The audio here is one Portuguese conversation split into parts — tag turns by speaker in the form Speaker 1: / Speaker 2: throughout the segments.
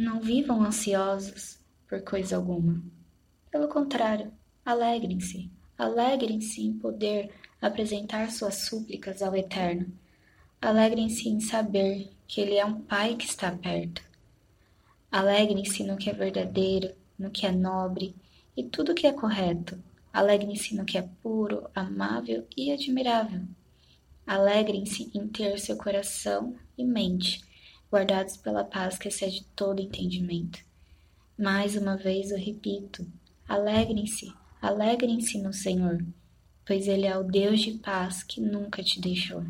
Speaker 1: Não vivam ansiosos por coisa alguma. Pelo contrário, alegrem-se, alegrem-se em poder apresentar suas súplicas ao Eterno. Alegrem-se em saber que Ele é um Pai que está perto. Alegrem-se no que é verdadeiro, no que é nobre e tudo que é correto. Alegrem-se no que é puro, amável e admirável. Alegrem-se em ter seu coração e mente guardados pela paz que excede todo entendimento. Mais uma vez eu repito: alegrem-se, alegrem-se no Senhor, pois Ele é o Deus de paz que nunca te deixou.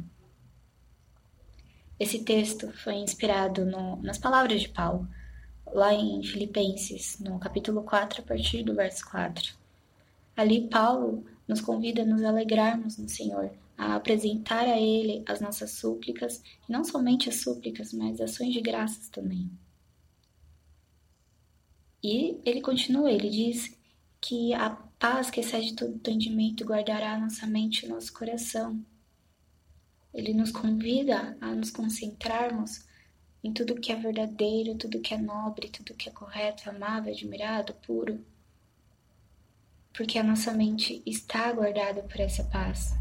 Speaker 1: Esse texto foi inspirado no, nas palavras de Paulo, lá em Filipenses, no capítulo 4, a partir do verso 4. Ali, Paulo nos convida a nos alegrarmos no Senhor, a apresentar a Ele as nossas súplicas, e não somente as súplicas, mas ações de graças também. E ele continua, ele diz que a paz que excede todo entendimento guardará nossa mente e nosso coração. Ele nos convida a nos concentrarmos em tudo que é verdadeiro, tudo que é nobre, tudo que é correto, amável, admirado, puro. Porque a nossa mente está guardada por essa paz.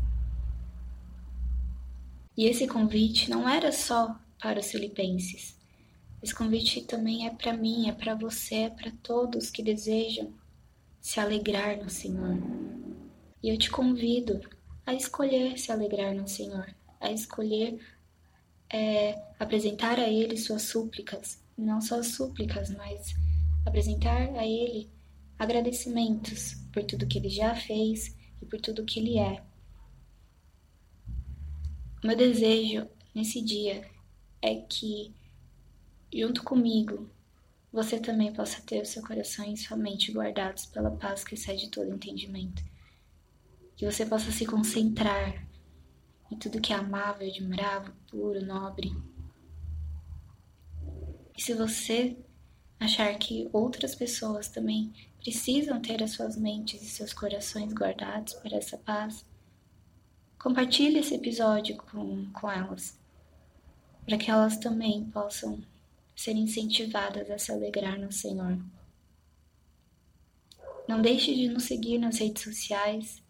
Speaker 1: E esse convite não era só para os filipenses. Esse convite também é para mim, é para você, é para todos que desejam se alegrar no Senhor. E eu te convido a escolher se alegrar no Senhor, a escolher é, apresentar a Ele suas súplicas, não só súplicas, mas apresentar a Ele agradecimentos por tudo que Ele já fez e por tudo que Ele é. Meu desejo nesse dia é que, junto comigo, você também possa ter o seu coração e sua mente guardados pela paz que excede todo entendimento. Que você possa se concentrar em tudo que é amável, admirável, puro, nobre. E se você achar que outras pessoas também precisam ter as suas mentes e seus corações guardados por essa paz, Compartilhe esse episódio com, com elas, para que elas também possam ser incentivadas a se alegrar no Senhor. Não deixe de nos seguir nas redes sociais.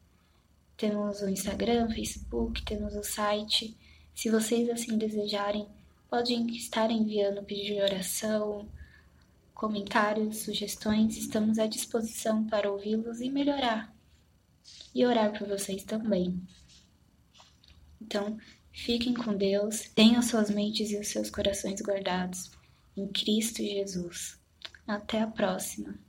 Speaker 1: Temos o Instagram, Facebook, temos o site. Se vocês assim desejarem, podem estar enviando pedido de oração, comentários, sugestões. Estamos à disposição para ouvi-los e melhorar. E orar por vocês também. Então, fiquem com Deus, tenham suas mentes e os seus corações guardados em Cristo Jesus. Até a próxima.